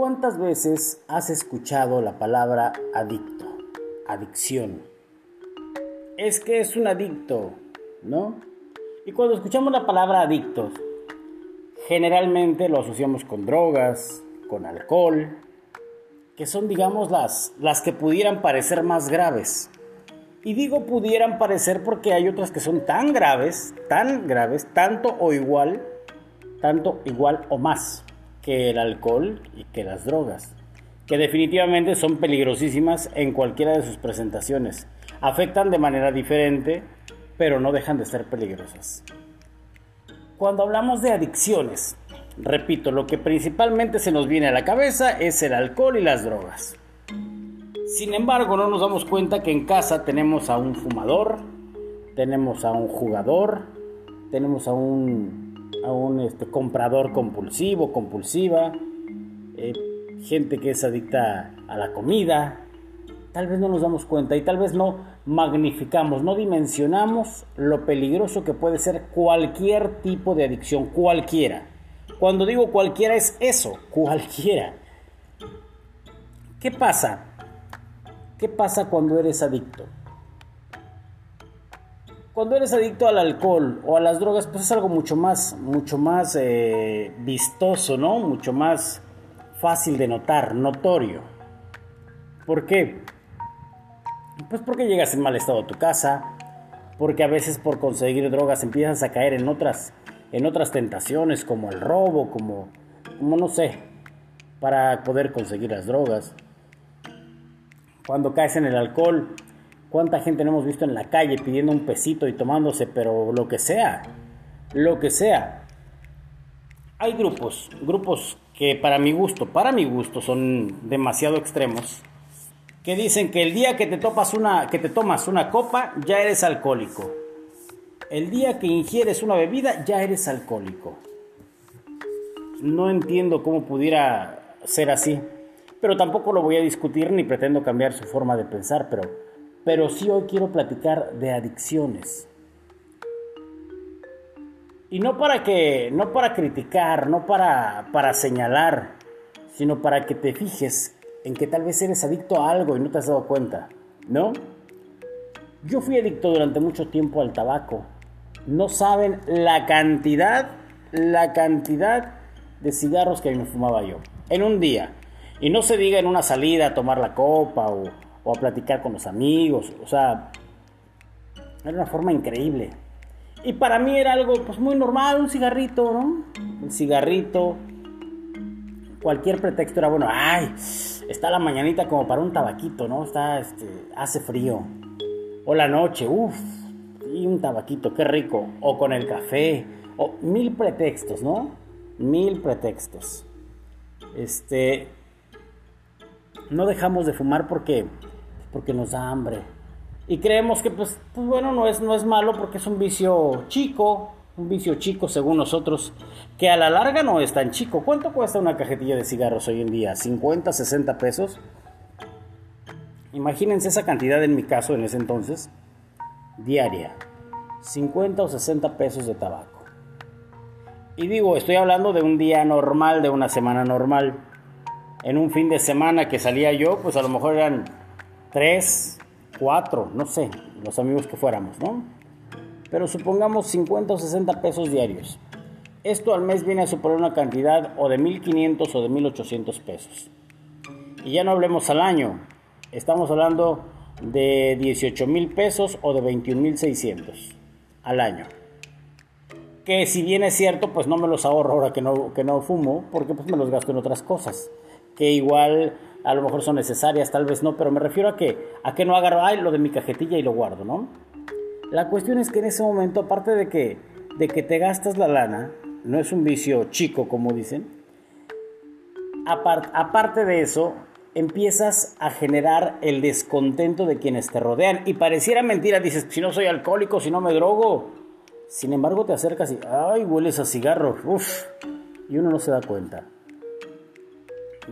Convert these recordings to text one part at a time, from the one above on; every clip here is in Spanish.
¿Cuántas veces has escuchado la palabra adicto? Adicción. Es que es un adicto, ¿no? Y cuando escuchamos la palabra adictos, generalmente lo asociamos con drogas, con alcohol, que son, digamos, las, las que pudieran parecer más graves. Y digo pudieran parecer porque hay otras que son tan graves, tan graves, tanto o igual, tanto igual o más que el alcohol y que las drogas, que definitivamente son peligrosísimas en cualquiera de sus presentaciones. Afectan de manera diferente, pero no dejan de ser peligrosas. Cuando hablamos de adicciones, repito, lo que principalmente se nos viene a la cabeza es el alcohol y las drogas. Sin embargo, no nos damos cuenta que en casa tenemos a un fumador, tenemos a un jugador, tenemos a un, a un este, comprador compulsivo, compulsiva, eh, gente que es adicta a la comida. Tal vez no nos damos cuenta y tal vez no magnificamos, no dimensionamos lo peligroso que puede ser cualquier tipo de adicción, cualquiera. Cuando digo cualquiera es eso, cualquiera. ¿Qué pasa? ¿Qué pasa cuando eres adicto? Cuando eres adicto al alcohol o a las drogas, pues es algo mucho más, mucho más eh, vistoso, ¿no? Mucho más fácil de notar, notorio. ¿Por qué? Pues porque llegas en mal estado a tu casa, porque a veces por conseguir drogas empiezas a caer en otras, en otras tentaciones como el robo, como, como no sé, para poder conseguir las drogas cuando caes en el alcohol, cuánta gente no hemos visto en la calle pidiendo un pesito y tomándose, pero lo que sea, lo que sea. Hay grupos, grupos que para mi gusto, para mi gusto son demasiado extremos, que dicen que el día que te topas una que te tomas una copa ya eres alcohólico. El día que ingieres una bebida ya eres alcohólico. No entiendo cómo pudiera ser así pero tampoco lo voy a discutir ni pretendo cambiar su forma de pensar, pero, pero sí hoy quiero platicar de adicciones. Y no para que, no para criticar, no para, para señalar, sino para que te fijes en que tal vez eres adicto a algo y no te has dado cuenta, ¿no? Yo fui adicto durante mucho tiempo al tabaco. No saben la cantidad, la cantidad de cigarros que me fumaba yo. En un día. Y no se diga en una salida a tomar la copa o, a platicar con los amigos. O sea, era una forma increíble. Y para mí era algo pues muy normal, un cigarrito, ¿no? Un cigarrito. Cualquier pretexto era bueno. Ay, está la mañanita como para un tabaquito, ¿no? Está, este, hace frío. O la noche, uff, y un tabaquito, qué rico. O con el café. O mil pretextos, ¿no? Mil pretextos. Este, no dejamos de fumar porque, porque nos da hambre. Y creemos que, pues, pues, bueno, no es, no es malo porque es un vicio chico, un vicio chico según nosotros, que a la larga no es tan chico. ¿Cuánto cuesta una cajetilla de cigarros hoy en día? ¿50, 60 pesos? Imagínense esa cantidad en mi caso en ese entonces, diaria. 50 o 60 pesos de tabaco. Y digo, estoy hablando de un día normal, de una semana normal en un fin de semana que salía yo, pues a lo mejor eran tres, cuatro, no sé, los amigos que fuéramos, ¿no? Pero supongamos 50 o 60 pesos diarios. Esto al mes viene a suponer una cantidad o de 1.500 o de 1.800 pesos. Y ya no hablemos al año, estamos hablando de 18 mil pesos o de 21.600 al año. Que si bien es cierto, pues no me los ahorro ahora que no, que no fumo, porque pues me los gasto en otras cosas que igual a lo mejor son necesarias, tal vez no, pero me refiero a que, a que no agarro, ay, lo de mi cajetilla y lo guardo, ¿no? La cuestión es que en ese momento, aparte de que, de que te gastas la lana, no es un vicio chico, como dicen, aparte de eso, empiezas a generar el descontento de quienes te rodean. Y pareciera mentira, dices, si no soy alcohólico, si no me drogo. Sin embargo, te acercas y, ay, hueles a cigarro, uff, y uno no se da cuenta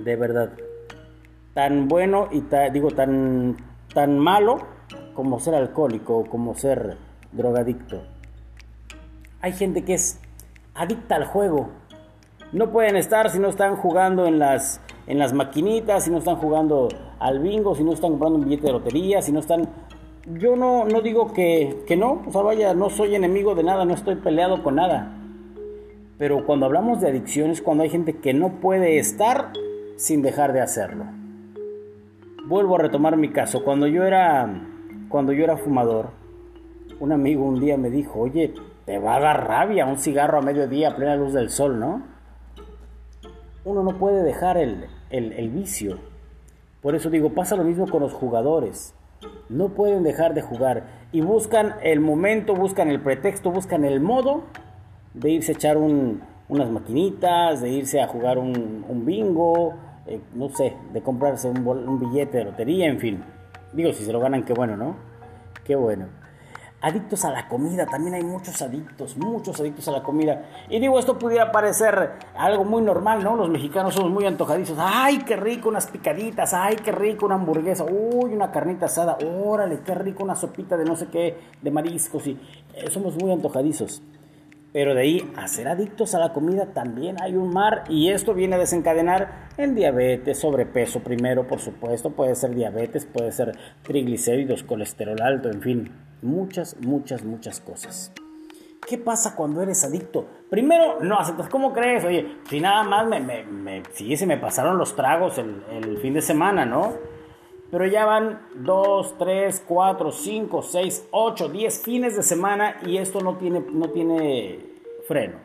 de verdad. Tan bueno y digo tan, tan malo como ser alcohólico o como ser drogadicto. Hay gente que es adicta al juego. No pueden estar si no están jugando en las, en las maquinitas, si no están jugando al bingo, si no están comprando un billete de lotería, si no están... Yo no, no digo que, que no, o sea, vaya, no soy enemigo de nada, no estoy peleado con nada. Pero cuando hablamos de adicciones, cuando hay gente que no puede estar sin dejar de hacerlo. Vuelvo a retomar mi caso. Cuando yo era, cuando yo era fumador, un amigo un día me dijo, oye, te va a dar rabia un cigarro a mediodía a plena luz del sol, ¿no? Uno no puede dejar el, el vicio. Por eso digo, pasa lo mismo con los jugadores. No pueden dejar de jugar y buscan el momento, buscan el pretexto, buscan el modo de irse a echar unas maquinitas, de irse a jugar un, bingo, eh, no sé, de comprarse un, billete de lotería, en fin. Digo, si se lo ganan, qué bueno, ¿no? Qué bueno. Adictos a la comida, también hay muchos adictos, muchos adictos a la comida. Y digo, esto pudiera parecer algo muy normal, ¿no? Los mexicanos somos muy antojadizos. ¡Ay, qué rico unas picaditas! ¡Ay, qué rico una hamburguesa! ¡Uy, una carnita asada! ¡Órale, qué rico una sopita de no sé qué, de mariscos! Y eh, somos muy antojadizos. Pero de ahí a ser adictos a la comida también hay un mar y esto viene a desencadenar en diabetes, sobrepeso primero, por supuesto, puede ser diabetes, puede ser triglicéridos, colesterol alto, en fin, muchas, muchas, muchas cosas. ¿Qué pasa cuando eres adicto? Primero, no aceptas. ¿Cómo crees? Oye, si nada más me, me, me sí, se me pasaron los tragos el, el fin de semana, ¿no? Pero ya van 2, 3, 4, 5, 6, 8, 10 fines de semana y esto no tiene, no tiene freno.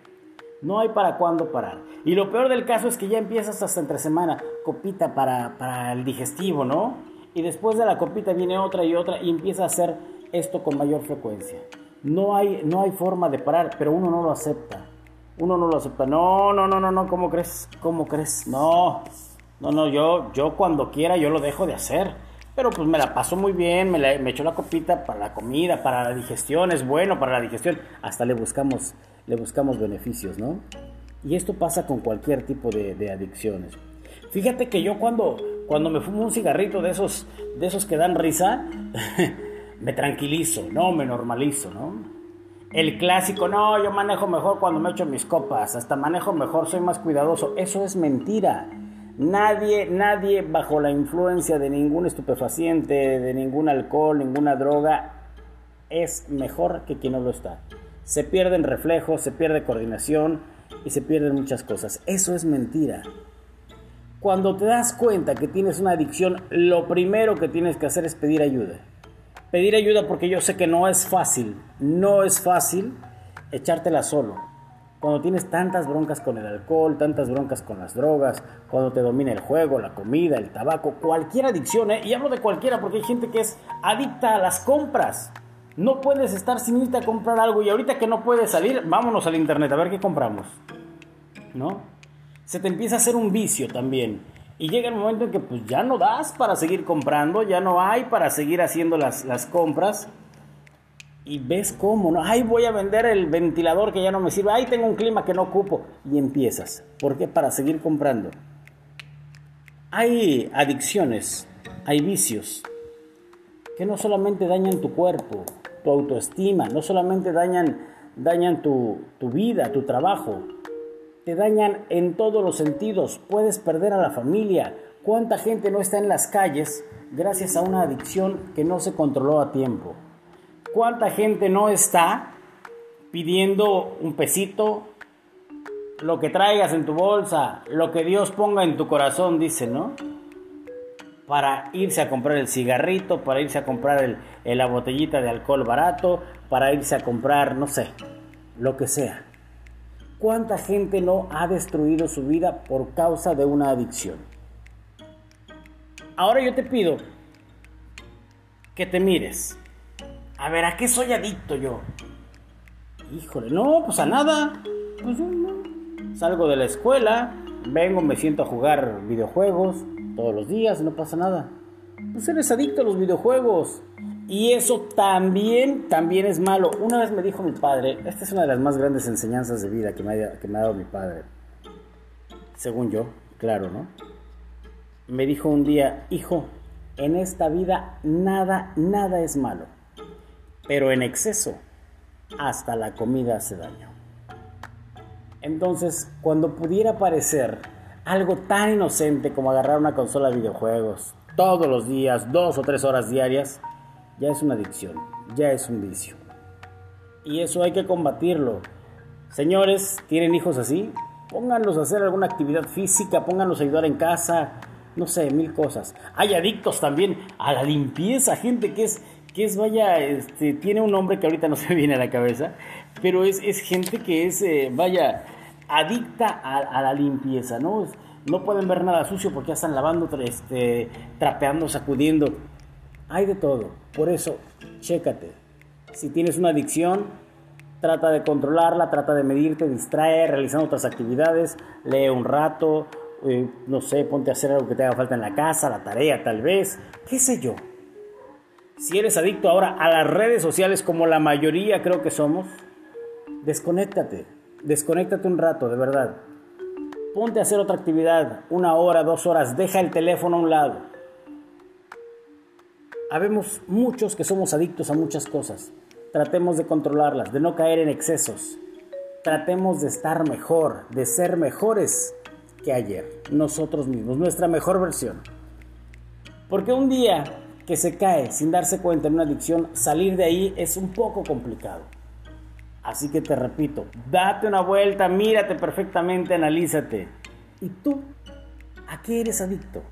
No hay para cuándo parar. Y lo peor del caso es que ya empiezas hasta entre semana, copita para, para el digestivo, ¿no? Y después de la copita viene otra y otra y empieza a hacer esto con mayor frecuencia. No hay, no hay forma de parar, pero uno no lo acepta. Uno no lo acepta. No, no, no, no, no, ¿cómo crees? ¿Cómo crees? No. No, no, yo, yo cuando quiera yo lo dejo de hacer. Pero pues me la paso muy bien, me, la, me echo la copita para la comida, para la digestión, es bueno para la digestión. Hasta le buscamos, le buscamos beneficios, ¿no? Y esto pasa con cualquier tipo de, adicciones. Fíjate que yo cuando, cuando me fumo un cigarrito de esos, de esos que dan risa, me tranquilizo, no, me normalizo, ¿no? El clásico, no, yo manejo mejor cuando me echo mis copas, hasta manejo mejor, soy más cuidadoso. Eso es mentira. Nadie, nadie bajo la influencia de ningún estupefaciente, de ningún alcohol, ninguna droga, es mejor que quien no lo está. Se pierden reflejos, se pierde coordinación y se pierden muchas cosas. Eso es mentira. Cuando te das cuenta que tienes una adicción, lo primero que tienes que hacer es pedir ayuda. Pedir ayuda porque yo sé que no es fácil, no es fácil echártela solo cuando tienes tantas broncas con el alcohol, tantas broncas con las drogas, cuando te domina el juego, la comida, el tabaco, cualquier adicción, ¿eh? y hablo de cualquiera porque hay gente que es adicta a las compras. No puedes estar sin irte a comprar algo y ahorita que no puedes salir, vámonos al internet a ver qué compramos. ¿No? Se te empieza a hacer un vicio también. Y llega el momento en que pues ya no das para seguir comprando, ya no hay para seguir haciendo las, las compras y ves cómo, ¿no? Ay, voy a vender el ventilador que ya no me sirve. Ay, tengo un clima que no ocupo. Y empiezas. ¿Por qué? Para seguir comprando. Hay adicciones, hay vicios que no solamente dañan tu cuerpo, tu autoestima, no solamente dañan, dañan tu, tu vida, tu trabajo, te dañan en todos los sentidos. Puedes perder a la familia. ¿Cuánta gente no está en las calles gracias a una adicción que no se controló a tiempo? ¿Cuánta gente no está pidiendo un pesito? Lo que traigas en tu bolsa, lo que Dios ponga en tu corazón, dice, ¿no? Para irse a comprar el cigarrito, para irse a comprar la botellita de alcohol barato, para irse a comprar, no sé, lo que sea. ¿Cuánta gente no ha destruido su vida por causa de una adicción? Ahora yo te pido que te mires a ver, ¿a qué soy adicto yo? Híjole, no, pues a nada. Pues. Salgo de la escuela, vengo, me siento a jugar videojuegos todos los días, no pasa nada. Pues eres adicto a los videojuegos. Y eso también, también es malo. Una vez me dijo mi padre, esta es una de las más grandes enseñanzas de vida que me ha dado mi padre. Según yo, claro, ¿no? Me dijo un día, hijo, en esta vida nada, nada es malo pero en exceso hasta la comida hace daño. Entonces, cuando pudiera parecer Algo tan inocente como agarrar una consola de videojuegos todos los días, dos o tres horas diarias, ya es una adicción, ya es un vicio. Y eso hay que combatirlo. Señores, ¿tienen hijos así? Pónganlos a hacer alguna actividad física, pónganlos a ayudar en casa, no sé, mil cosas. Hay adictos también a la limpieza, gente que es, que es vaya, este, tiene un nombre que ahorita no se viene a la cabeza, pero es, es gente que es, eh, vaya, adicta a, la limpieza, ¿no? No pueden ver nada sucio porque ya están lavando, este, trapeando, sacudiendo. Hay de todo. Por eso, chécate. Si tienes una adicción, trata de controlarla, trata de medirte, distrae, realizando otras actividades, lee un rato, eh, no sé, ponte a hacer algo que te haga falta en la casa, la tarea tal vez, qué sé yo. Si eres adicto ahora a las redes sociales como la mayoría creo que somos, desconéctate, desconéctate un rato, de verdad. Ponte a hacer otra actividad, una hora, dos horas, deja el teléfono a un lado. Habemos muchos que somos adictos a muchas cosas. Tratemos de controlarlas, de no caer en excesos. Tratemos de estar mejor, de ser mejores que ayer, nosotros mismos, nuestra mejor versión. Porque un día que se cae sin darse cuenta en una adicción, salir de ahí es un poco complicado. Así que te repito, date una vuelta, mírate perfectamente, analízate. ¿Y tú? ¿A qué eres adicto?